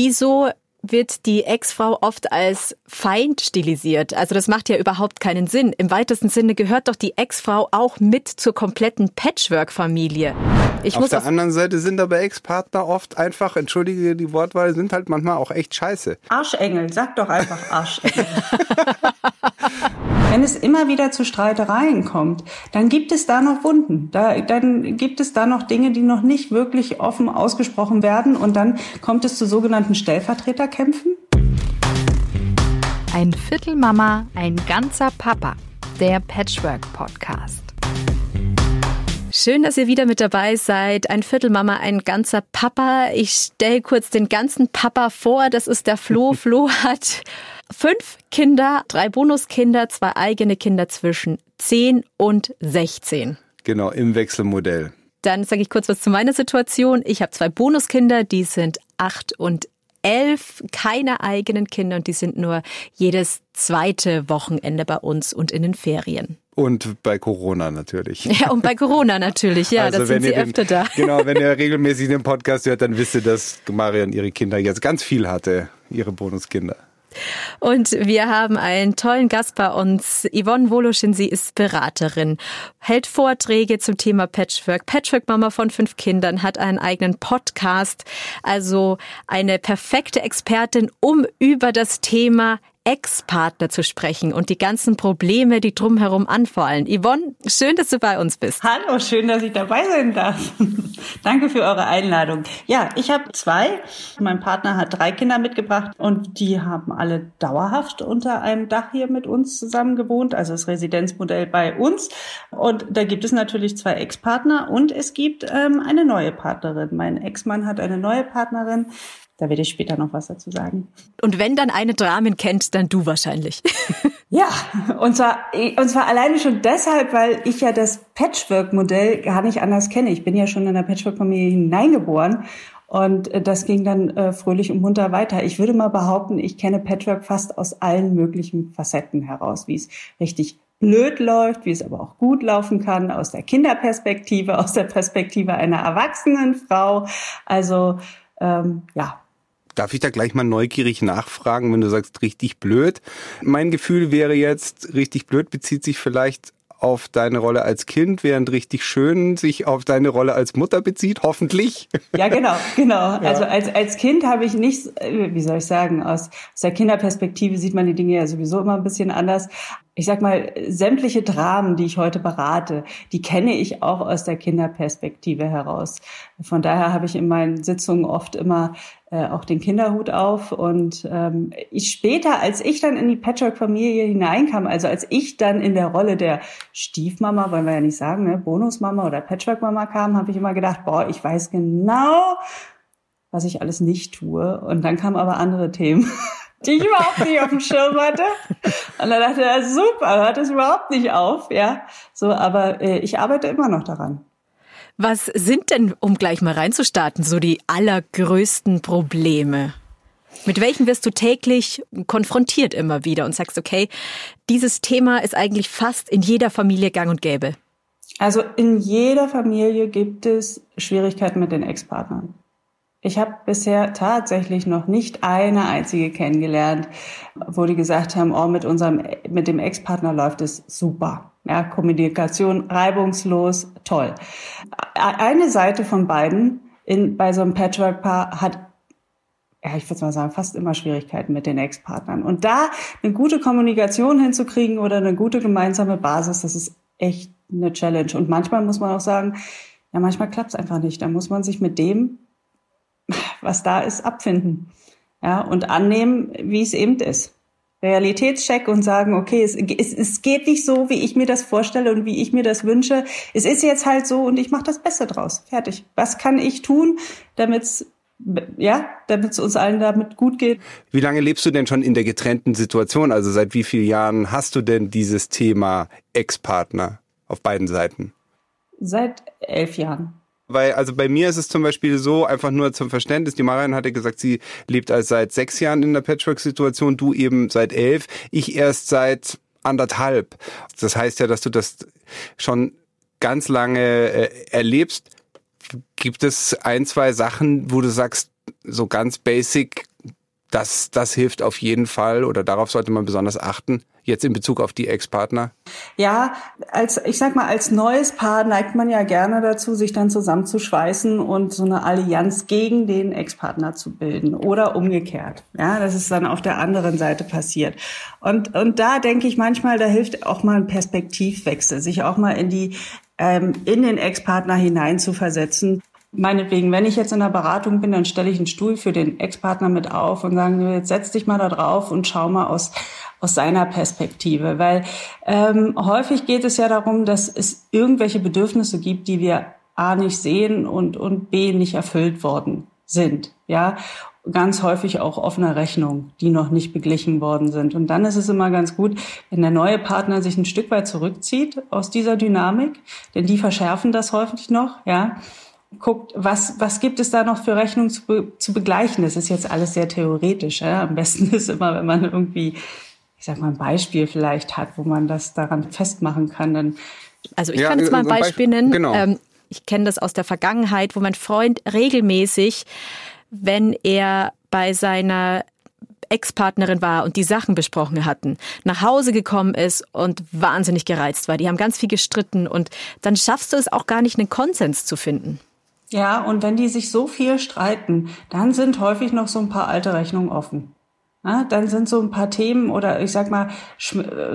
Wieso wird die Ex-Frau oft als Feind stilisiert. Also das macht ja überhaupt keinen Sinn. Im weitesten Sinne gehört doch die Ex-Frau auch mit zur kompletten Patchwork-Familie. auf der anderen Seite sind aber Ex-Partner oft einfach, entschuldige die Wortwahl, sind halt manchmal auch echt scheiße. Arschengel, sag doch einfach Arschengel. Wenn es immer wieder zu Streitereien kommt, dann gibt es da noch Wunden. Da, dann gibt es da noch Dinge, die noch nicht wirklich offen ausgesprochen werden. Und dann kommt es zu sogenannten Stellvertreterkämpfen. Ein Viertel Mama, ein ganzer Papa. Der Patchwork Podcast. Schön, dass ihr wieder mit dabei seid. Ein Viertel Mama, ein ganzer Papa. Ich stelle kurz den ganzen Papa vor. Das ist der Flo. Flo hat fünf Kinder, drei Bonuskinder, zwei eigene Kinder zwischen 10 und 16. Genau, im Wechselmodell. Dann sage ich kurz was zu meiner Situation. Ich habe zwei Bonuskinder, die sind acht und elf, keine eigenen Kinder und die sind nur jedes zweite Wochenende bei uns und in den Ferien. Und bei Corona natürlich. Ja, und bei Corona natürlich, ja, also da sind sie öfter den, da. Genau, wenn ihr regelmäßig den Podcast hört, dann wisst ihr, dass Marion ihre Kinder jetzt ganz viel hatte, ihre Bonuskinder. Und wir haben einen tollen Gast bei uns. Yvonne Woloschin, sie ist Beraterin, hält Vorträge zum Thema Patchwork. Patchwork-Mama von fünf Kindern, hat einen eigenen Podcast. Also eine perfekte Expertin, um über das Thema Ex-Partner zu sprechen und die ganzen Probleme, die drumherum anfallen. Yvonne, schön, dass du bei uns bist. Hallo, schön, dass ich dabei sein darf. Danke für eure Einladung. Ja, ich habe zwei. Mein Partner hat drei Kinder mitgebracht und die haben alle dauerhaft unter einem Dach hier mit uns zusammen gewohnt, also das Residenzmodell bei uns. Und da gibt es natürlich zwei Ex-Partner und es gibt ähm, eine neue Partnerin. Mein Ex-Mann hat eine neue Partnerin. Da werde ich später noch was dazu sagen. Und wenn dann eine Dramen kennt, dann du wahrscheinlich. ja, und zwar, und zwar alleine schon deshalb, weil ich ja das Patchwork-Modell gar nicht anders kenne. Ich bin ja schon in der Patchwork-Familie hineingeboren und äh, das ging dann äh, fröhlich und munter weiter. Ich würde mal behaupten, ich kenne Patchwork fast aus allen möglichen Facetten heraus, wie es richtig blöd läuft, wie es aber auch gut laufen kann, aus der Kinderperspektive, aus der Perspektive einer erwachsenen Frau. Also ähm, ja, Darf ich da gleich mal neugierig nachfragen, wenn du sagst, richtig blöd? Mein Gefühl wäre jetzt, richtig blöd bezieht sich vielleicht auf deine Rolle als Kind, während richtig schön sich auf deine Rolle als Mutter bezieht, hoffentlich. Ja, genau, genau. Ja. Also als, als Kind habe ich nicht, wie soll ich sagen, aus, aus der Kinderperspektive sieht man die Dinge ja sowieso immer ein bisschen anders. Ich sag mal, sämtliche Dramen, die ich heute berate, die kenne ich auch aus der Kinderperspektive heraus. Von daher habe ich in meinen Sitzungen oft immer äh, auch den Kinderhut auf. Und ähm, ich später, als ich dann in die Patchwork-Familie hineinkam, also als ich dann in der Rolle der Stiefmama, wollen wir ja nicht sagen, ne, Bonusmama oder Patchwork-Mama kam, habe ich immer gedacht, boah, ich weiß genau, was ich alles nicht tue. Und dann kamen aber andere Themen. die ich überhaupt nicht auf dem Schirm hatte. Und dann dachte er, super, hört es überhaupt nicht auf, ja. So, aber äh, ich arbeite immer noch daran. Was sind denn, um gleich mal reinzustarten, so die allergrößten Probleme? Mit welchen wirst du täglich konfrontiert immer wieder und sagst, okay, dieses Thema ist eigentlich fast in jeder Familie gang und gäbe? Also in jeder Familie gibt es Schwierigkeiten mit den Ex-Partnern. Ich habe bisher tatsächlich noch nicht eine einzige kennengelernt, wo die gesagt haben, oh, mit unserem, mit dem Ex-Partner läuft es super. Ja, Kommunikation reibungslos, toll. Eine Seite von beiden in, bei so einem Patchwork-Paar hat ja, ich würde mal sagen, fast immer Schwierigkeiten mit den Ex-Partnern. Und da eine gute Kommunikation hinzukriegen oder eine gute gemeinsame Basis, das ist echt eine Challenge. Und manchmal muss man auch sagen, ja, manchmal klappt es einfach nicht. Da muss man sich mit dem, was da ist, abfinden. Ja, und annehmen, wie es eben ist. Realitätscheck und sagen, okay, es, es, es geht nicht so, wie ich mir das vorstelle und wie ich mir das wünsche. Es ist jetzt halt so und ich mache das Beste draus. Fertig. Was kann ich tun, damit es ja, damit es uns allen damit gut geht. Wie lange lebst du denn schon in der getrennten Situation? Also seit wie vielen Jahren hast du denn dieses Thema Ex-Partner auf beiden Seiten? Seit elf Jahren. Weil, also bei mir ist es zum Beispiel so, einfach nur zum Verständnis, die Marian hatte gesagt, sie lebt als seit sechs Jahren in der Patchwork-Situation, du eben seit elf, ich erst seit anderthalb. Das heißt ja, dass du das schon ganz lange äh, erlebst. Gibt es ein, zwei Sachen, wo du sagst, so ganz basic das, das hilft auf jeden Fall oder darauf sollte man besonders achten, jetzt in Bezug auf die Ex-Partner? Ja, als, ich sag mal, als neues Paar neigt man ja gerne dazu, sich dann zusammenzuschweißen und so eine Allianz gegen den Ex-Partner zu bilden oder umgekehrt. Ja, das ist dann auf der anderen Seite passiert. Und, und da denke ich manchmal, da hilft auch mal ein Perspektivwechsel, sich auch mal in die, ähm, in den Ex-Partner hinein zu versetzen Meinetwegen, wenn ich jetzt in der Beratung bin, dann stelle ich einen Stuhl für den Ex-Partner mit auf und sage, jetzt setz dich mal da drauf und schau mal aus, aus seiner Perspektive. Weil ähm, häufig geht es ja darum, dass es irgendwelche Bedürfnisse gibt, die wir A nicht sehen und, und B nicht erfüllt worden sind. Ja, ganz häufig auch offene Rechnungen, die noch nicht beglichen worden sind. Und dann ist es immer ganz gut, wenn der neue Partner sich ein Stück weit zurückzieht aus dieser Dynamik, denn die verschärfen das häufig noch, ja guckt, was, was gibt es da noch für Rechnungen zu, be zu begleichen. Das ist jetzt alles sehr theoretisch. Ja? Am besten ist immer, wenn man irgendwie, ich sag mal, ein Beispiel vielleicht hat, wo man das daran festmachen kann. Dann also ich ja, kann jetzt mal ein Beispiel nennen. Genau. Ähm, ich kenne das aus der Vergangenheit, wo mein Freund regelmäßig, wenn er bei seiner Ex-Partnerin war und die Sachen besprochen hatten, nach Hause gekommen ist und wahnsinnig gereizt war. Die haben ganz viel gestritten und dann schaffst du es auch gar nicht, einen Konsens zu finden. Ja, und wenn die sich so viel streiten, dann sind häufig noch so ein paar alte Rechnungen offen. Ja, dann sind so ein paar Themen oder ich sag mal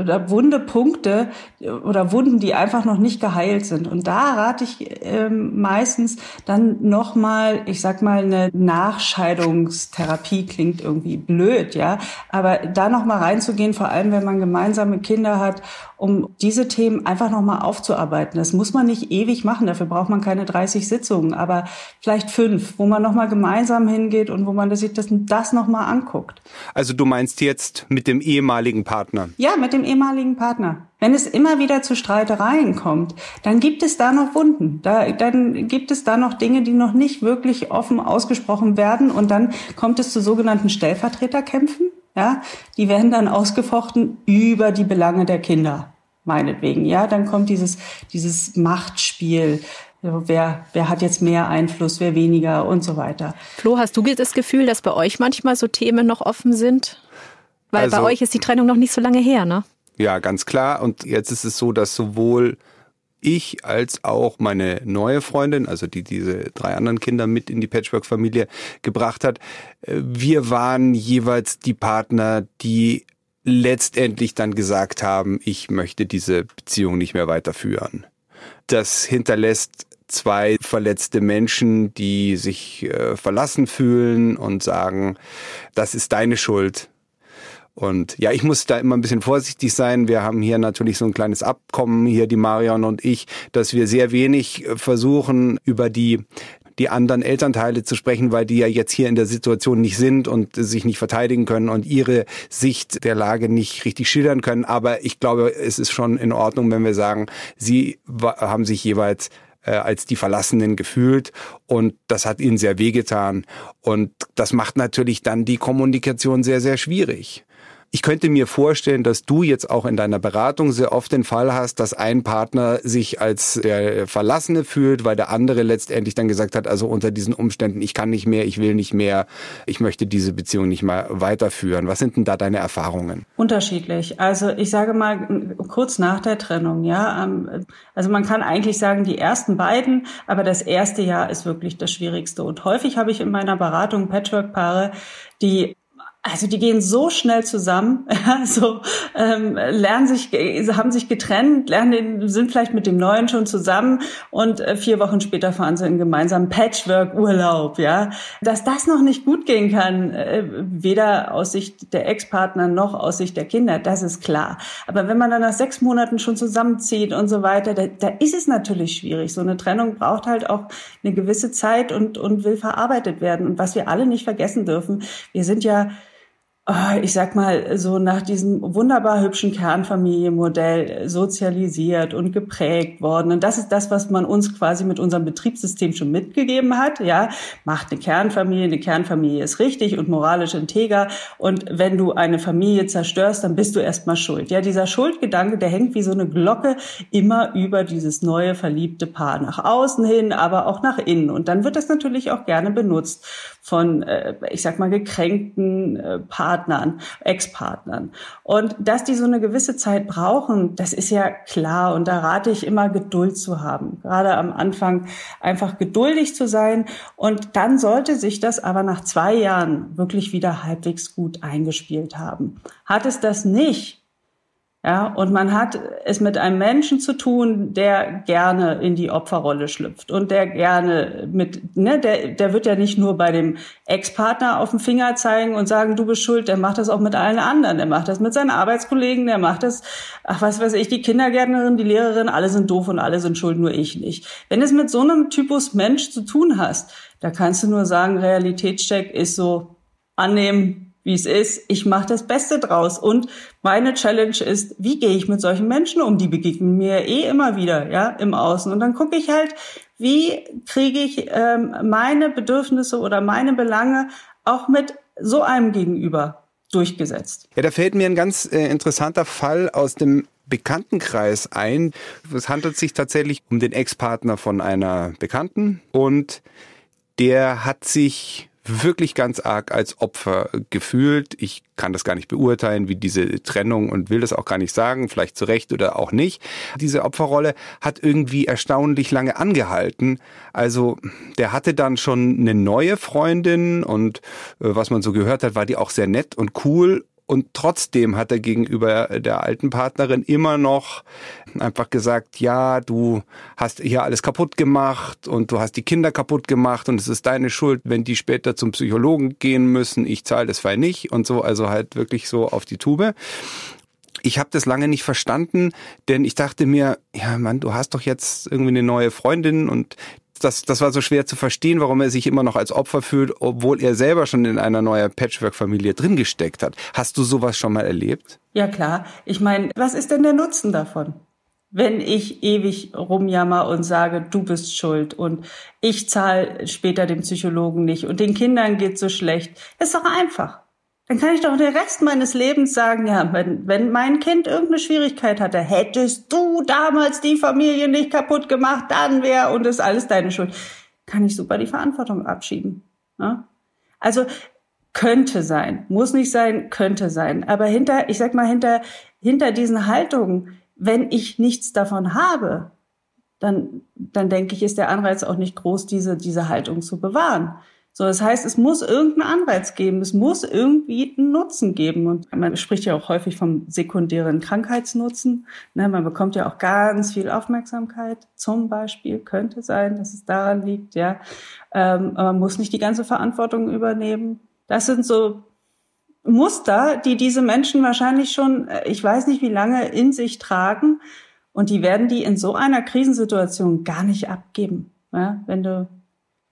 oder wunde Punkte oder Wunden, die einfach noch nicht geheilt sind. Und da rate ich ähm, meistens dann nochmal, ich sag mal, eine Nachscheidungstherapie klingt irgendwie blöd, ja, aber da nochmal reinzugehen, vor allem wenn man gemeinsame Kinder hat um diese Themen einfach nochmal aufzuarbeiten. Das muss man nicht ewig machen, dafür braucht man keine 30 Sitzungen, aber vielleicht fünf, wo man nochmal gemeinsam hingeht und wo man sich das, das nochmal anguckt. Also du meinst jetzt mit dem ehemaligen Partner? Ja, mit dem ehemaligen Partner. Wenn es immer wieder zu Streitereien kommt, dann gibt es da noch Wunden. Da, dann gibt es da noch Dinge, die noch nicht wirklich offen ausgesprochen werden. Und dann kommt es zu sogenannten Stellvertreterkämpfen. Ja, die werden dann ausgefochten über die Belange der Kinder meinetwegen. Ja, dann kommt dieses, dieses Machtspiel. Wer, wer hat jetzt mehr Einfluss, wer weniger und so weiter. Flo, hast du das Gefühl, dass bei euch manchmal so Themen noch offen sind? Weil also, bei euch ist die Trennung noch nicht so lange her, ne? Ja, ganz klar. Und jetzt ist es so, dass sowohl ich als auch meine neue Freundin, also die diese drei anderen Kinder mit in die Patchwork-Familie gebracht hat, äh, wir waren jeweils die Partner, die letztendlich dann gesagt haben, ich möchte diese Beziehung nicht mehr weiterführen. Das hinterlässt zwei verletzte Menschen, die sich äh, verlassen fühlen und sagen, das ist deine Schuld. Und ja, ich muss da immer ein bisschen vorsichtig sein. Wir haben hier natürlich so ein kleines Abkommen, hier die Marion und ich, dass wir sehr wenig äh, versuchen, über die die anderen Elternteile zu sprechen, weil die ja jetzt hier in der Situation nicht sind und sich nicht verteidigen können und ihre Sicht der Lage nicht richtig schildern können. Aber ich glaube, es ist schon in Ordnung, wenn wir sagen, sie haben sich jeweils äh, als die Verlassenen gefühlt und das hat ihnen sehr wehgetan. Und das macht natürlich dann die Kommunikation sehr, sehr schwierig. Ich könnte mir vorstellen, dass du jetzt auch in deiner Beratung sehr oft den Fall hast, dass ein Partner sich als der Verlassene fühlt, weil der andere letztendlich dann gesagt hat, also unter diesen Umständen, ich kann nicht mehr, ich will nicht mehr, ich möchte diese Beziehung nicht mehr weiterführen. Was sind denn da deine Erfahrungen? Unterschiedlich. Also ich sage mal kurz nach der Trennung, ja. Ähm, also man kann eigentlich sagen, die ersten beiden, aber das erste Jahr ist wirklich das Schwierigste. Und häufig habe ich in meiner Beratung Patchwork-Paare, die also die gehen so schnell zusammen, so ähm, lernen sich, haben sich getrennt, lernen, sind vielleicht mit dem Neuen schon zusammen und äh, vier Wochen später fahren sie in gemeinsamen Patchwork-Urlaub, ja. Dass das noch nicht gut gehen kann, äh, weder aus Sicht der Ex-Partner noch aus Sicht der Kinder, das ist klar. Aber wenn man dann nach sechs Monaten schon zusammenzieht und so weiter, da, da ist es natürlich schwierig. So eine Trennung braucht halt auch eine gewisse Zeit und, und will verarbeitet werden. Und was wir alle nicht vergessen dürfen, wir sind ja ich sag mal, so nach diesem wunderbar hübschen Kernfamilienmodell sozialisiert und geprägt worden. Und das ist das, was man uns quasi mit unserem Betriebssystem schon mitgegeben hat. Ja, macht eine Kernfamilie, eine Kernfamilie ist richtig und moralisch integer. Und wenn du eine Familie zerstörst, dann bist du erstmal schuld. Ja, dieser Schuldgedanke, der hängt wie so eine Glocke immer über dieses neue verliebte Paar nach außen hin, aber auch nach innen. Und dann wird das natürlich auch gerne benutzt von äh, ich sag mal, gekränkten äh, Partnern, Ex-Partnern. Und dass die so eine gewisse Zeit brauchen, das ist ja klar. Und da rate ich immer, Geduld zu haben. Gerade am Anfang einfach geduldig zu sein. Und dann sollte sich das aber nach zwei Jahren wirklich wieder halbwegs gut eingespielt haben. Hat es das nicht, ja, und man hat es mit einem Menschen zu tun, der gerne in die Opferrolle schlüpft und der gerne mit, ne, der, der wird ja nicht nur bei dem Ex-Partner auf den Finger zeigen und sagen, du bist schuld, der macht das auch mit allen anderen. Der macht das mit seinen Arbeitskollegen, der macht das, ach, was weiß ich, die Kindergärtnerin, die Lehrerin, alle sind doof und alle sind schuld, nur ich nicht. Wenn es mit so einem Typus Mensch zu tun hast, da kannst du nur sagen, Realitätscheck ist so annehmen, wie es ist. Ich mache das Beste draus. Und meine Challenge ist, wie gehe ich mit solchen Menschen um? Die begegnen mir eh immer wieder, ja, im Außen. Und dann gucke ich halt, wie kriege ich ähm, meine Bedürfnisse oder meine Belange auch mit so einem Gegenüber durchgesetzt. Ja, da fällt mir ein ganz äh, interessanter Fall aus dem Bekanntenkreis ein. Es handelt sich tatsächlich um den Ex-Partner von einer Bekannten und der hat sich wirklich ganz arg als Opfer gefühlt. Ich kann das gar nicht beurteilen, wie diese Trennung und will das auch gar nicht sagen, vielleicht zu Recht oder auch nicht. Diese Opferrolle hat irgendwie erstaunlich lange angehalten. Also der hatte dann schon eine neue Freundin und äh, was man so gehört hat, war die auch sehr nett und cool und trotzdem hat er gegenüber der alten Partnerin immer noch einfach gesagt, ja, du hast hier alles kaputt gemacht und du hast die Kinder kaputt gemacht und es ist deine Schuld, wenn die später zum Psychologen gehen müssen. Ich zahle das weil nicht und so, also halt wirklich so auf die Tube. Ich habe das lange nicht verstanden, denn ich dachte mir, ja Mann, du hast doch jetzt irgendwie eine neue Freundin und das, das war so schwer zu verstehen, warum er sich immer noch als Opfer fühlt, obwohl er selber schon in einer neuen Patchwork-Familie drin gesteckt hat. Hast du sowas schon mal erlebt? Ja klar. Ich meine, was ist denn der Nutzen davon? Wenn ich ewig rumjammer und sage, du bist schuld und ich zahle später den Psychologen nicht und den Kindern geht so schlecht, ist doch einfach. Dann kann ich doch den Rest meines Lebens sagen, ja, wenn, wenn mein Kind irgendeine Schwierigkeit hatte, hättest du damals die Familie nicht kaputt gemacht, dann wäre und ist alles deine Schuld. Kann ich super die Verantwortung abschieben. Ja? Also könnte sein, muss nicht sein, könnte sein. Aber hinter, ich sag mal, hinter, hinter diesen Haltungen, wenn ich nichts davon habe, dann, dann denke ich, ist der Anreiz auch nicht groß, diese, diese Haltung zu bewahren. So, das heißt, es muss irgendeinen Anreiz geben, es muss irgendwie einen Nutzen geben. Und man spricht ja auch häufig vom sekundären Krankheitsnutzen. Ne, man bekommt ja auch ganz viel Aufmerksamkeit. Zum Beispiel könnte sein, dass es daran liegt, ja. Ähm, man muss nicht die ganze Verantwortung übernehmen. Das sind so Muster, die diese Menschen wahrscheinlich schon, äh, ich weiß nicht wie lange, in sich tragen. Und die werden die in so einer Krisensituation gar nicht abgeben. Ja, wenn du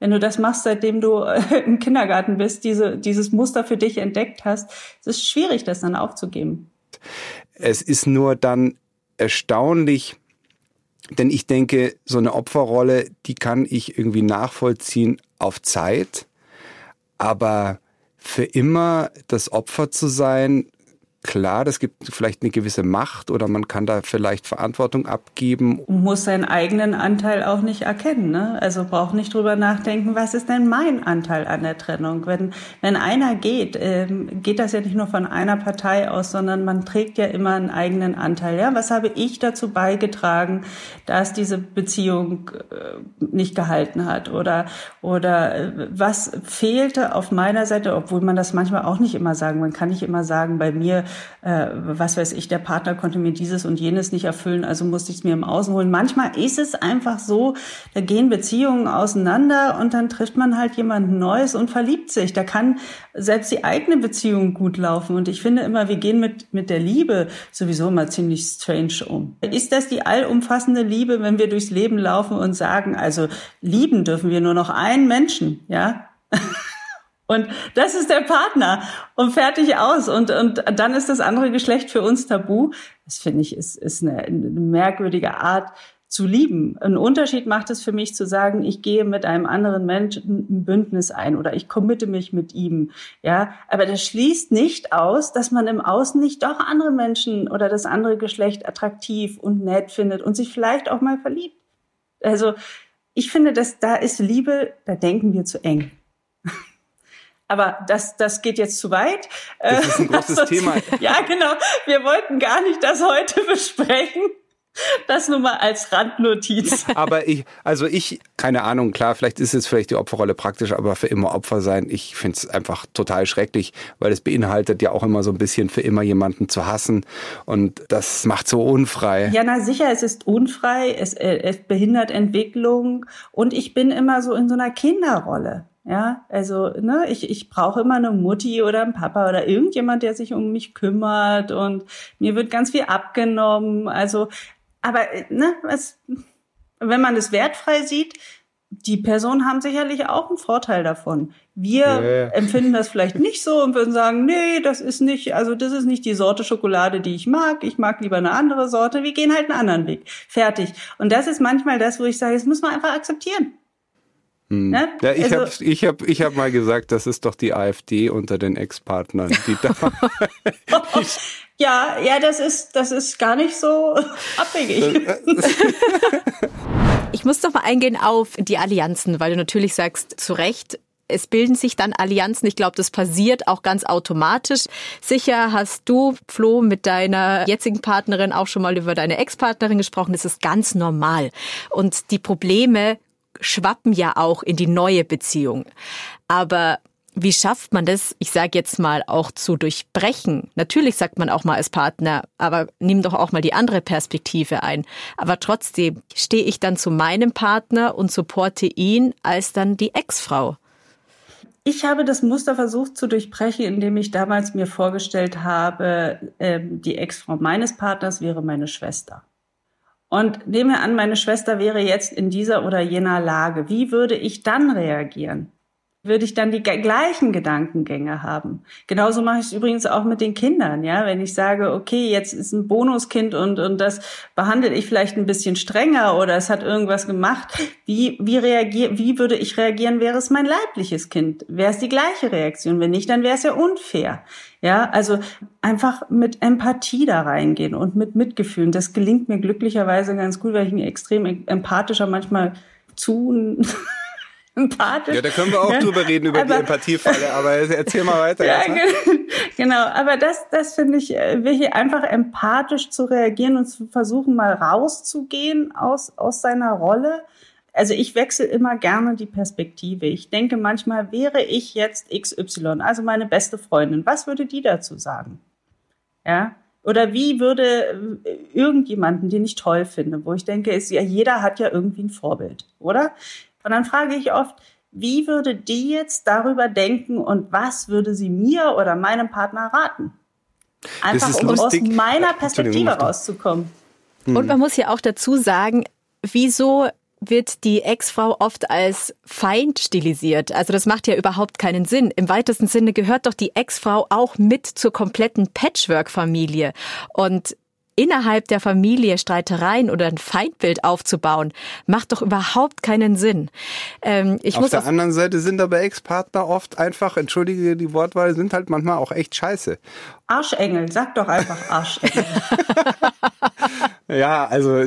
wenn du das machst, seitdem du äh, im Kindergarten bist, diese, dieses Muster für dich entdeckt hast, es ist schwierig, das dann aufzugeben. Es ist nur dann erstaunlich, denn ich denke, so eine Opferrolle, die kann ich irgendwie nachvollziehen auf Zeit, aber für immer das Opfer zu sein, klar, das gibt vielleicht eine gewisse Macht oder man kann da vielleicht Verantwortung abgeben. Muss seinen eigenen Anteil auch nicht erkennen. Ne? Also braucht nicht drüber nachdenken, was ist denn mein Anteil an der Trennung? Wenn, wenn einer geht, ähm, geht das ja nicht nur von einer Partei aus, sondern man trägt ja immer einen eigenen Anteil. Ja? Was habe ich dazu beigetragen, dass diese Beziehung äh, nicht gehalten hat? Oder, oder äh, was fehlte auf meiner Seite, obwohl man das manchmal auch nicht immer sagen, man kann nicht immer sagen, bei mir äh, was weiß ich, der Partner konnte mir dieses und jenes nicht erfüllen, also musste ich es mir im Außen holen. Manchmal ist es einfach so, da gehen Beziehungen auseinander und dann trifft man halt jemand Neues und verliebt sich. Da kann selbst die eigene Beziehung gut laufen. Und ich finde immer, wir gehen mit, mit der Liebe sowieso immer ziemlich strange um. Ist das die allumfassende Liebe, wenn wir durchs Leben laufen und sagen, also lieben dürfen wir nur noch einen Menschen, ja? Und das ist der Partner und fertig aus. Und, und dann ist das andere Geschlecht für uns tabu. Das finde ich ist, ist eine, eine merkwürdige Art zu lieben. Ein Unterschied macht es für mich zu sagen, ich gehe mit einem anderen Menschen ein Bündnis ein oder ich committe mich mit ihm. Ja, aber das schließt nicht aus, dass man im Außen nicht doch andere Menschen oder das andere Geschlecht attraktiv und nett findet und sich vielleicht auch mal verliebt. Also, ich finde, dass da ist Liebe, da denken wir zu eng. Aber das, das geht jetzt zu weit. Das ist ein großes Sonst- Thema. Ja, genau. Wir wollten gar nicht das heute besprechen. Das nur mal als Randnotiz. Aber ich, also ich, keine Ahnung, klar, vielleicht ist jetzt vielleicht die Opferrolle praktisch, aber für immer Opfer sein, ich finde es einfach total schrecklich, weil es beinhaltet ja auch immer so ein bisschen für immer jemanden zu hassen und das macht so unfrei. Ja, na sicher, es ist unfrei, es, äh, es behindert Entwicklung und ich bin immer so in so einer Kinderrolle. Ja, also ne, ich, ich brauche immer eine Mutti oder einen Papa oder irgendjemand, der sich um mich kümmert und mir wird ganz viel abgenommen. Also, aber ne, was, wenn man es wertfrei sieht, die Personen haben sicherlich auch einen Vorteil davon. Wir ja. empfinden das vielleicht nicht so und würden sagen, nee, das ist nicht, also das ist nicht die Sorte Schokolade, die ich mag. Ich mag lieber eine andere Sorte. Wir gehen halt einen anderen Weg. Fertig. Und das ist manchmal das, wo ich sage, das muss man einfach akzeptieren. Ne? Ja, ich Also- habe ich hab, ich hab mal gesagt, das ist doch die AfD unter den Ex-Partnern. Die da, Ja, ja, das ist, das ist gar nicht so abwegig. Ich muss noch mal eingehen auf die Allianzen, weil du natürlich sagst, zu Recht, es bilden sich dann Allianzen. Ich glaube, das passiert auch ganz automatisch. Sicher hast du, Flo, mit deiner jetzigen Partnerin auch schon mal über deine Ex-Partnerin gesprochen. Das ist ganz normal. Und die Probleme schwappen ja auch in die neue Beziehung. Aber wie schafft man das, ich sage jetzt mal, auch zu durchbrechen? Natürlich sagt man auch mal als Partner, aber nimm doch auch mal die andere Perspektive ein. Aber trotzdem stehe ich dann zu meinem Partner und supporte ihn als dann die Ex-Frau. Ich habe das Muster versucht zu durchbrechen, indem ich damals mir vorgestellt habe, ähm, die Ex-Frau meines Partners wäre meine Schwester. Und nehmen wir an, meine Schwester wäre jetzt in dieser oder jener Lage. Wie würde ich dann reagieren? Würde ich dann die gleichen Gedankengänge haben? Genauso mache ich es übrigens auch mit den Kindern, ja. Wenn ich sage, okay, jetzt ist ein Bonuskind und, und das behandle ich vielleicht ein bisschen strenger oder es hat irgendwas gemacht. Wie, wie reagier, wie würde ich reagieren, wäre es mein leibliches Kind? Wäre es die gleiche Reaktion? Wenn nicht, dann wäre es ja unfair. Ja, also einfach mit Empathie da reingehen und mit Mitgefühl. Das gelingt mir glücklicherweise ganz gut, weil ich ein extrem empathischer, manchmal zu empathisch. ja, da können wir auch Ja, drüber reden, über die aber- Empathiefalle, aber erzähl mal weiter. Ja, ne? genau. Aber das, das finde ich äh, wichtig, einfach empathisch zu reagieren und zu versuchen, mal rauszugehen aus, aus seiner Rolle. Also ich wechsle immer gerne die Perspektive. Ich denke manchmal, wäre ich jetzt XY, also meine beste Freundin, was würde die dazu sagen? Ja. Oder wie würde äh, irgendjemanden, den ich toll finde, wo ich denke, ist ja, jeder hat ja irgendwie ein Vorbild, oder? Und dann frage ich oft, wie würde die jetzt darüber denken und was würde sie mir oder meinem Partner raten? Einfach um aus lustig. meiner Äh, Perspektive rauszukommen. Und man muss ja auch dazu sagen, wieso wird die Ex-Frau oft als Feind stilisiert. Also das macht ja überhaupt keinen Sinn. Im weitesten Sinne gehört doch die Ex-Frau auch mit zur kompletten Patchwork-Familie. Und innerhalb der Familie Streitereien oder ein Feindbild aufzubauen, macht doch überhaupt keinen Sinn. Ähm, ich Auf muss der auf anderen Seite sind aber Ex-Partner oft einfach, entschuldige die Wortwahl, sind halt manchmal auch echt scheiße. Arschengel, sag doch einfach Arschengel. Ja, also,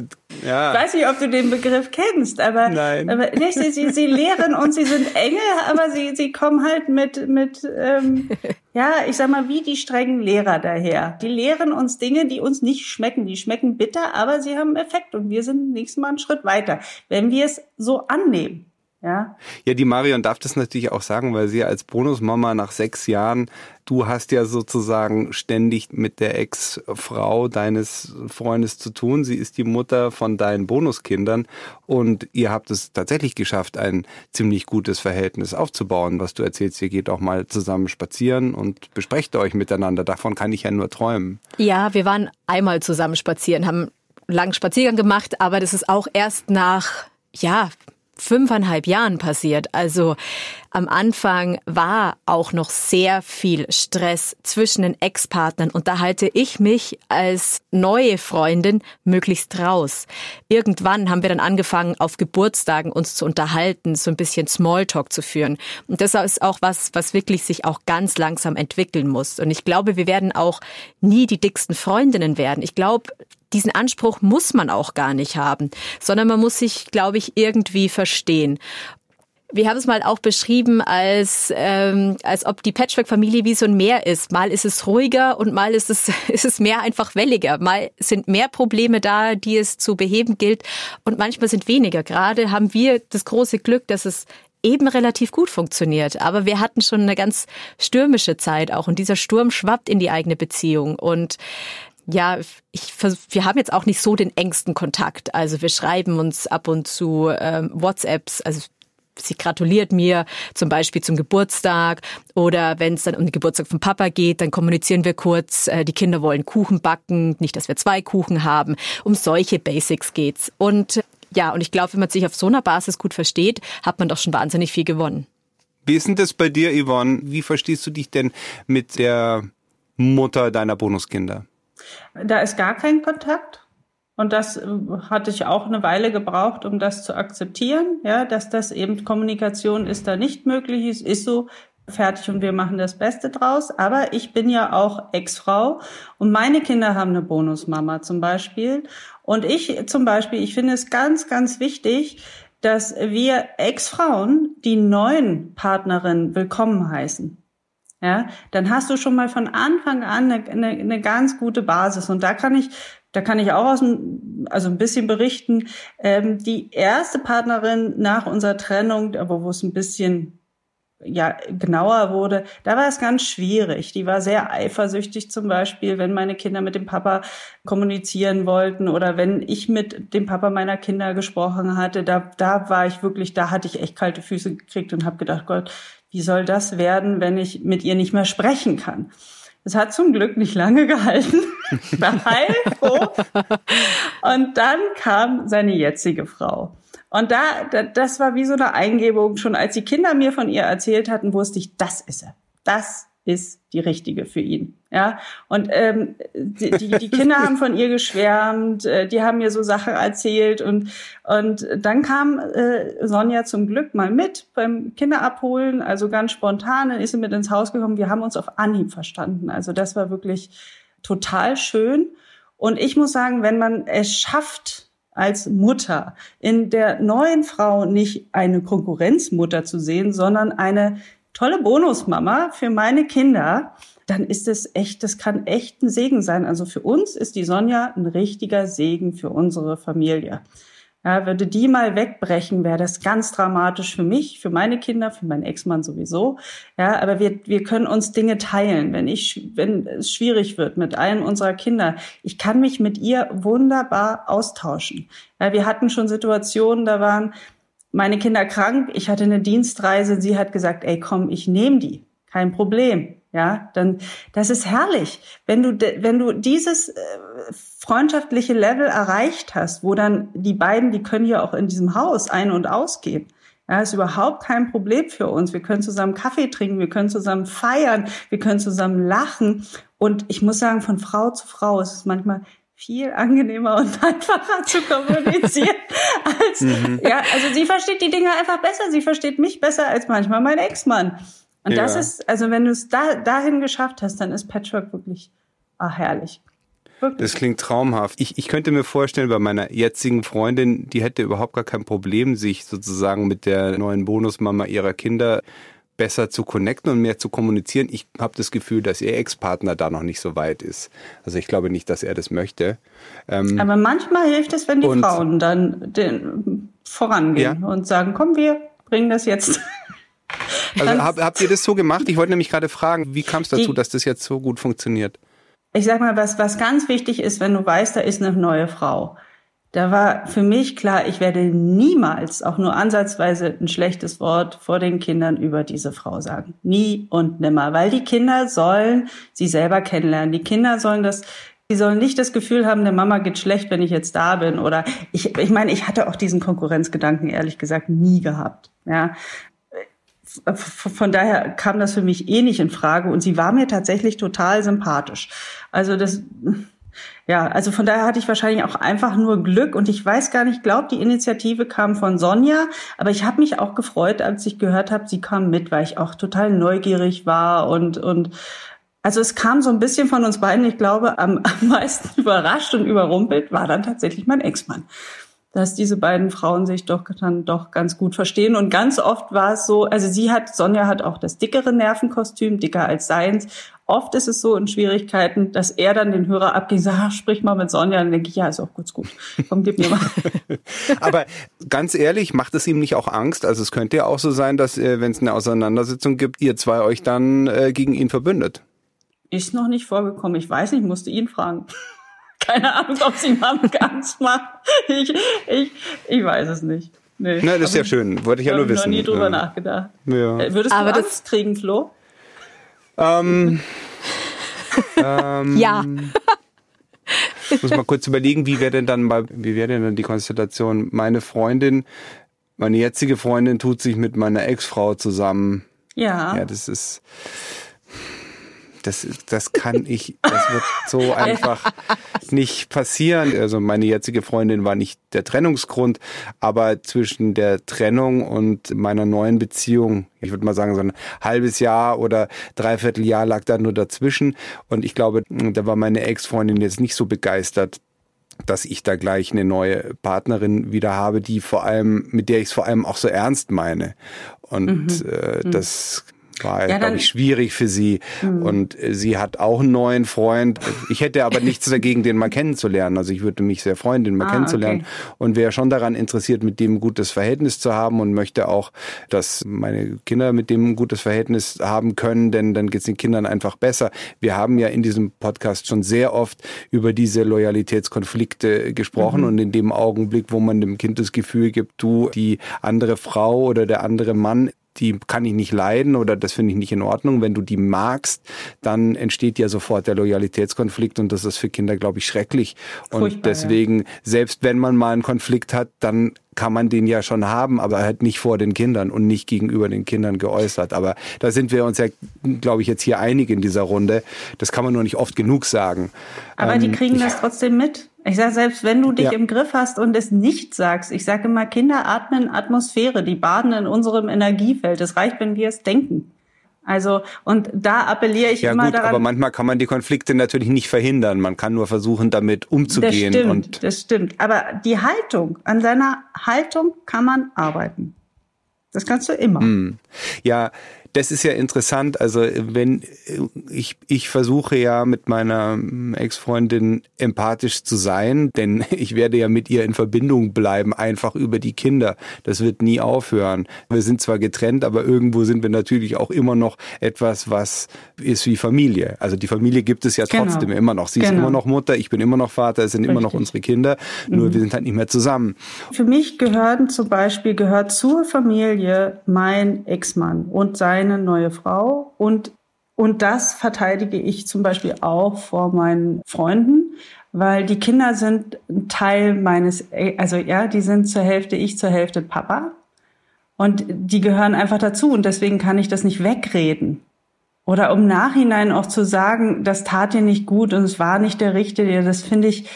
ja. Ich weiß nicht, ob du den Begriff kennst, aber, Nein. aber nicht, sie, sie, sie lehren uns, sie sind Engel, aber sie, sie kommen halt mit, mit ähm, ja, ich sag mal, wie die strengen Lehrer daher. Die lehren uns Dinge, die uns nicht schmecken. Die schmecken bitter, aber sie haben Effekt und wir sind nächstes Mal einen Schritt weiter, wenn wir es so annehmen. Ja, Ja, die Marion darf das natürlich auch sagen, weil sie als Bonusmama nach sechs Jahren, du hast ja sozusagen ständig mit der Ex-Frau deines Freundes zu tun. Sie ist die Mutter von deinen Bonuskindern und ihr habt es tatsächlich geschafft, ein ziemlich gutes Verhältnis aufzubauen. Was du erzählst, ihr geht auch mal zusammen spazieren und besprecht euch miteinander. Davon kann ich ja nur träumen. Ja, wir waren einmal zusammen spazieren, haben einen langen Spaziergang gemacht, aber das ist auch erst nach, ja, fünfeinhalb Jahren passiert. Also am Anfang war auch noch sehr viel Stress zwischen den Ex-Partnern und da halte ich mich als neue Freundin möglichst raus. Irgendwann haben wir dann angefangen, auf Geburtstagen uns zu unterhalten, so ein bisschen Smalltalk zu führen. Und das ist auch was, was wirklich sich auch ganz langsam entwickeln muss. Und ich glaube, wir werden auch nie die dicksten Freundinnen werden. Ich glaube, diesen Anspruch muss man auch gar nicht haben, sondern man muss sich, glaube ich, irgendwie verstehen. Wir haben es mal auch beschrieben, als, ähm, als ob die Patchwork-Familie wie so ein Meer ist. Mal ist es ruhiger und mal ist es, ist es mehr einfach welliger. Mal sind mehr Probleme da, die es zu beheben gilt und manchmal sind weniger. Gerade haben wir das große Glück, dass es eben relativ gut funktioniert. Aber wir hatten schon eine ganz stürmische Zeit auch und dieser Sturm schwappt in die eigene Beziehung und ja, ich, wir haben jetzt auch nicht so den engsten Kontakt. Also wir schreiben uns ab und zu ähm, WhatsApps, also sie gratuliert mir zum Beispiel zum Geburtstag oder wenn es dann um den Geburtstag von Papa geht, dann kommunizieren wir kurz, äh, die Kinder wollen Kuchen backen, nicht, dass wir zwei Kuchen haben. Um solche Basics geht's. Und ja, und ich glaube, wenn man sich auf so einer Basis gut versteht, hat man doch schon wahnsinnig viel gewonnen. Wie ist denn das bei dir, Yvonne? Wie verstehst du dich denn mit der Mutter deiner Bonuskinder? Da ist gar kein Kontakt. Und das äh, hatte ich auch eine Weile gebraucht, um das zu akzeptieren, ja, dass das eben Kommunikation ist da nicht möglich ist, ist so fertig und wir machen das Beste draus. Aber ich bin ja auch Ex-Frau und meine Kinder haben eine Bonusmama zum Beispiel. Und ich zum Beispiel, ich finde es ganz, ganz wichtig, dass wir Ex-Frauen die neuen Partnerinnen willkommen heißen ja, dann hast du schon mal von Anfang an eine, eine, eine ganz gute Basis. Und da kann ich, da kann ich auch aus dem, also ein bisschen berichten. Ähm, die erste Partnerin nach unserer Trennung, aber wo es ein bisschen ja genauer wurde, da war es ganz schwierig. Die war sehr eifersüchtig zum Beispiel, wenn meine Kinder mit dem Papa kommunizieren wollten oder wenn ich mit dem Papa meiner Kinder gesprochen hatte, da da war ich wirklich, da hatte ich echt kalte Füße gekriegt und habe gedacht, Gott, wie soll das werden, wenn ich mit ihr nicht mehr sprechen kann? Es hat zum Glück nicht lange gehalten. Ich war heilfroh. Und dann kam seine jetzige Frau. Und da, das war wie so eine Eingebung. Schon als die Kinder mir von ihr erzählt hatten, wusste ich, das ist er. Das ist die richtige für ihn. Ja, und ähm, die, die, die Kinder haben von ihr geschwärmt, äh, die haben mir so Sachen erzählt und und dann kam äh, Sonja zum Glück mal mit beim Kinderabholen, also ganz spontan, dann ist sie mit ins Haus gekommen. Wir haben uns auf Anhieb verstanden. Also das war wirklich total schön. Und ich muss sagen, wenn man es schafft, als Mutter in der neuen Frau nicht eine Konkurrenzmutter zu sehen, sondern eine tolle Bonusmama für meine Kinder, dann ist es echt, das kann echt ein Segen sein. Also für uns ist die Sonja ein richtiger Segen für unsere Familie. Ja, würde die mal wegbrechen, wäre das ganz dramatisch für mich, für meine Kinder, für meinen Ex-Mann sowieso. Ja, aber wir, wir können uns Dinge teilen, wenn ich, wenn es schwierig wird mit einem unserer Kinder. Ich kann mich mit ihr wunderbar austauschen. Ja, wir hatten schon Situationen, da waren meine Kinder krank, ich hatte eine Dienstreise, sie hat gesagt, ey, komm, ich nehme die, kein Problem. Ja, dann das ist herrlich, wenn du wenn du dieses äh, freundschaftliche Level erreicht hast, wo dann die beiden, die können ja auch in diesem Haus ein und ausgehen. Ja, ist überhaupt kein Problem für uns. Wir können zusammen Kaffee trinken, wir können zusammen feiern, wir können zusammen lachen. Und ich muss sagen, von Frau zu Frau ist es manchmal viel angenehmer und einfacher zu kommunizieren. als, mhm. ja, also sie versteht die Dinge einfach besser. Sie versteht mich besser als manchmal mein Ex-Mann. Und ja. das ist, also wenn du es da, dahin geschafft hast, dann ist Patchwork wirklich ach, herrlich. Wirklich. Das klingt traumhaft. Ich, ich könnte mir vorstellen, bei meiner jetzigen Freundin, die hätte überhaupt gar kein Problem, sich sozusagen mit der neuen Bonusmama ihrer Kinder besser zu connecten und mehr zu kommunizieren. Ich habe das Gefühl, dass ihr Ex-Partner da noch nicht so weit ist. Also ich glaube nicht, dass er das möchte. Ähm Aber manchmal hilft es, wenn die Frauen dann den, vorangehen ja? und sagen, komm, wir bringen das jetzt. Also hab, habt ihr das so gemacht? Ich wollte nämlich gerade fragen, wie kam es dazu, die, dass das jetzt so gut funktioniert? Ich sag mal, was, was ganz wichtig ist, wenn du weißt, da ist eine neue Frau da war für mich klar, ich werde niemals auch nur ansatzweise ein schlechtes Wort vor den Kindern über diese Frau sagen. Nie und nimmer, weil die Kinder sollen sie selber kennenlernen. Die Kinder sollen das Sie sollen nicht das Gefühl haben, der Mama geht schlecht, wenn ich jetzt da bin. Oder ich, ich meine, ich hatte auch diesen Konkurrenzgedanken ehrlich gesagt nie gehabt. Ja, von daher kam das für mich eh nicht in Frage und sie war mir tatsächlich total sympathisch. Also das, ja, also von daher hatte ich wahrscheinlich auch einfach nur Glück und ich weiß gar nicht, glaube die Initiative kam von Sonja, aber ich habe mich auch gefreut, als ich gehört habe, sie kam mit, weil ich auch total neugierig war und und also es kam so ein bisschen von uns beiden. Ich glaube, am, am meisten überrascht und überrumpelt war dann tatsächlich mein Ex-Mann. Dass diese beiden Frauen sich doch dann doch ganz gut verstehen. Und ganz oft war es so, also sie hat, Sonja hat auch das dickere Nervenkostüm, dicker als seins. Oft ist es so in Schwierigkeiten, dass er dann den Hörer abgeht und sagt, ach, sprich mal mit Sonja. Dann denke ich, ja, ist auch gut, gut. Komm, gib mir mal. Aber ganz ehrlich, macht es ihm nicht auch Angst? Also es könnte ja auch so sein, dass, äh, wenn es eine Auseinandersetzung gibt, ihr zwei euch dann äh, gegen ihn verbündet. Ist noch nicht vorgekommen. Ich weiß nicht, musste ihn fragen. Keine Ahnung, ob sie ihm Angst macht. Ich, ich, ich weiß es nicht. Nee, Na, das ist ja schön. Wollte ich ja nur wissen. Ich habe noch nie drüber ja. nachgedacht. Ja. Äh, würdest du Aber Angst kriegen, Flo? Ähm, ähm, ja. Ich muss mal kurz überlegen, wie wäre denn dann bei, wie wäre denn dann die Konstellation? Meine Freundin, meine jetzige Freundin tut sich mit meiner Ex-Frau zusammen. Ja. Ja, das ist, das, das kann ich, das wird so einfach nicht passieren. Also meine jetzige Freundin war nicht der Trennungsgrund, aber zwischen der Trennung und meiner neuen Beziehung, ich würde mal sagen, so ein halbes Jahr oder dreiviertel Jahr lag da nur dazwischen. Und ich glaube, da war meine Ex-Freundin jetzt nicht so begeistert dass ich da gleich eine neue Partnerin wieder habe, die vor allem, mit der ich es vor allem auch so ernst meine. Und mhm. äh, mhm. das war, ja, glaube ich, schwierig für sie. Mhm. Und äh, sie hat auch einen neuen Freund. Ich hätte aber nichts dagegen, den mal kennenzulernen. Also ich würde mich sehr freuen, den mal ah, kennenzulernen. Okay. Und wäre schon daran interessiert, mit dem ein gutes Verhältnis zu haben und möchte auch, dass meine Kinder mit dem ein gutes Verhältnis haben können, denn dann geht es den Kindern einfach besser. Wir haben ja in diesem Podcast schon sehr oft über diese Loyalitätskonflikte gesprochen mhm. und in dem Augenblick, wo man dem Kind das Gefühl gibt, du, die andere Frau oder der andere Mann die kann ich nicht leiden oder das finde ich nicht in Ordnung. Wenn du die magst, dann entsteht ja sofort der Loyalitätskonflikt und das ist für Kinder, glaube ich, schrecklich. Und Furchtbar, deswegen, ja. selbst wenn man mal einen Konflikt hat, dann kann man den ja schon haben, aber halt nicht vor den Kindern und nicht gegenüber den Kindern geäußert. Aber da sind wir uns ja, glaube ich, jetzt hier einig in dieser Runde. Das kann man nur nicht oft genug sagen. Aber ähm, die kriegen das trotzdem mit. Ich sage, selbst wenn du dich ja. im Griff hast und es nicht sagst, ich sage immer, Kinder atmen Atmosphäre, die baden in unserem Energiefeld. Es reicht, wenn wir es denken. Also, und da appelliere ich ja, immer gut, daran. Aber manchmal kann man die Konflikte natürlich nicht verhindern. Man kann nur versuchen, damit umzugehen. Das stimmt, und das stimmt. Aber die Haltung, an seiner Haltung kann man arbeiten. Das kannst du immer. Hm. Ja, das ist ja interessant. Also wenn ich, ich versuche ja mit meiner Ex-Freundin empathisch zu sein, denn ich werde ja mit ihr in Verbindung bleiben, einfach über die Kinder. Das wird nie aufhören. Wir sind zwar getrennt, aber irgendwo sind wir natürlich auch immer noch etwas, was ist wie Familie. Also die Familie gibt es ja genau. trotzdem immer noch. Sie genau. ist immer noch Mutter, ich bin immer noch Vater, es sind Richtig. immer noch unsere Kinder, nur mhm. wir sind halt nicht mehr zusammen. Für mich gehören zum Beispiel, gehört zur Familie mein Ex-Mann und sein eine neue Frau und und das verteidige ich zum Beispiel auch vor meinen Freunden, weil die Kinder sind ein Teil meines, also ja, die sind zur Hälfte ich, zur Hälfte Papa. Und die gehören einfach dazu und deswegen kann ich das nicht wegreden. Oder um Nachhinein auch zu sagen, das tat dir nicht gut und es war nicht der Richtige, das finde ich,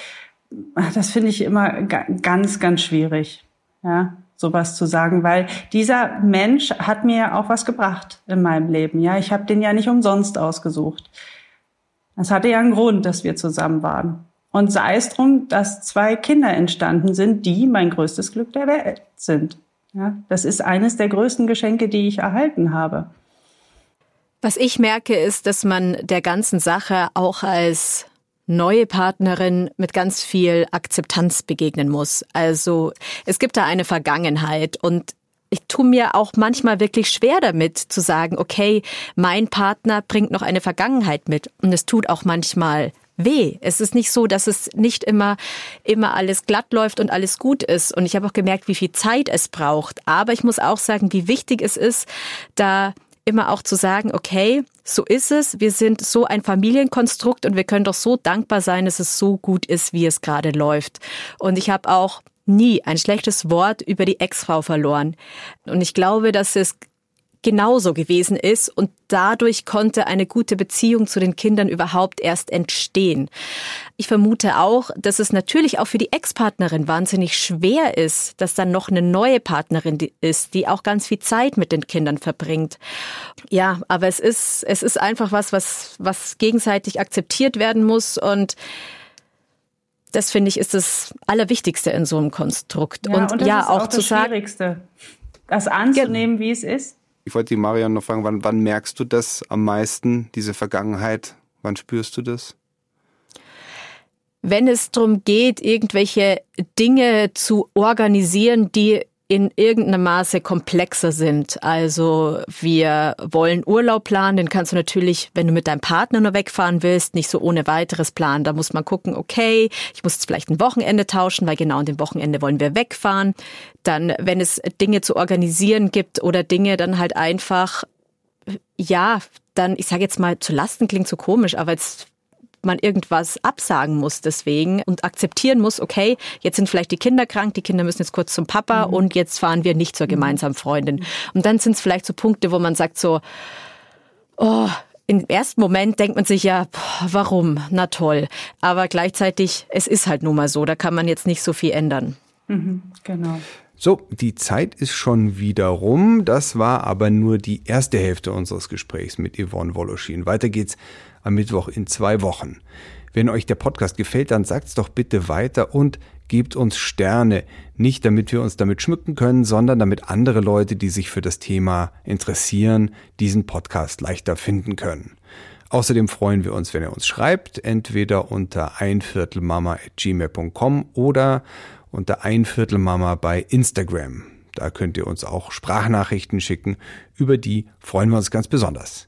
das finde ich immer ganz, ganz schwierig. Ja sowas zu sagen, weil dieser Mensch hat mir auch was gebracht in meinem Leben. Ja, ich habe den ja nicht umsonst ausgesucht. Das hatte ja einen Grund, dass wir zusammen waren. Und sei es drum, dass zwei Kinder entstanden sind, die mein größtes Glück der Welt sind. Ja, das ist eines der größten Geschenke, die ich erhalten habe. Was ich merke, ist, dass man der ganzen Sache auch als neue Partnerin mit ganz viel Akzeptanz begegnen muss. Also es gibt da eine Vergangenheit und ich tue mir auch manchmal wirklich schwer damit zu sagen, okay, mein Partner bringt noch eine Vergangenheit mit und es tut auch manchmal weh. Es ist nicht so, dass es nicht immer immer alles glatt läuft und alles gut ist und ich habe auch gemerkt, wie viel Zeit es braucht, aber ich muss auch sagen, wie wichtig es ist, da immer auch zu sagen, okay, so ist es, wir sind so ein Familienkonstrukt und wir können doch so dankbar sein, dass es so gut ist, wie es gerade läuft. Und ich habe auch nie ein schlechtes Wort über die Ex-Frau verloren. Und ich glaube, dass es genauso gewesen ist und dadurch konnte eine gute Beziehung zu den Kindern überhaupt erst entstehen. Ich vermute auch, dass es natürlich auch für die Ex-Partnerin wahnsinnig schwer ist, dass dann noch eine neue Partnerin ist, die auch ganz viel Zeit mit den Kindern verbringt. Ja, aber es ist, es ist einfach was, was, was gegenseitig akzeptiert werden muss und Das finde ich ist das Allerwichtigste in so einem Konstrukt. Ja, und, und ja, auch, auch zu sagen. Das anzunehmen, wie es ist. Ich wollte die Marion noch fragen, wann, wann merkst du das am meisten, diese Vergangenheit? Wann spürst du das? Wenn es darum geht, irgendwelche Dinge zu organisieren, die in irgendeinem Maße komplexer sind. Also wir wollen Urlaub planen, den kannst du natürlich, wenn du mit deinem Partner nur wegfahren willst, nicht so ohne weiteres planen. Da muss man gucken, okay, ich muss jetzt vielleicht ein Wochenende tauschen, weil genau an dem Wochenende wollen wir wegfahren. Dann, wenn es Dinge zu organisieren gibt oder Dinge dann halt einfach, ja, dann, ich sage jetzt mal, zu Lasten klingt so komisch, aber jetzt man irgendwas absagen muss deswegen und akzeptieren muss, okay, jetzt sind vielleicht die Kinder krank, die Kinder müssen jetzt kurz zum Papa mhm. und jetzt fahren wir nicht zur mhm. gemeinsamen Freundin. Und dann sind es vielleicht so Punkte, wo man sagt so, oh, im ersten Moment denkt man sich ja, boah, warum? Na toll. Aber gleichzeitig, es ist halt nun mal so, da kann man jetzt nicht so viel ändern. Mhm, genau. So, die Zeit ist schon wieder rum. Das war aber nur die erste Hälfte unseres Gesprächs mit Yvonne Woloschin. Weiter geht's am Mittwoch in zwei Wochen. Wenn euch der Podcast gefällt, dann sagt's doch bitte weiter und gebt uns Sterne. Nicht damit wir uns damit schmücken können, sondern damit andere Leute, die sich für das Thema interessieren, diesen Podcast leichter finden können. Außerdem freuen wir uns, wenn ihr uns schreibt, entweder unter einviertelmama.gmail.com oder unter einviertelmama bei Instagram. Da könnt ihr uns auch Sprachnachrichten schicken. Über die freuen wir uns ganz besonders.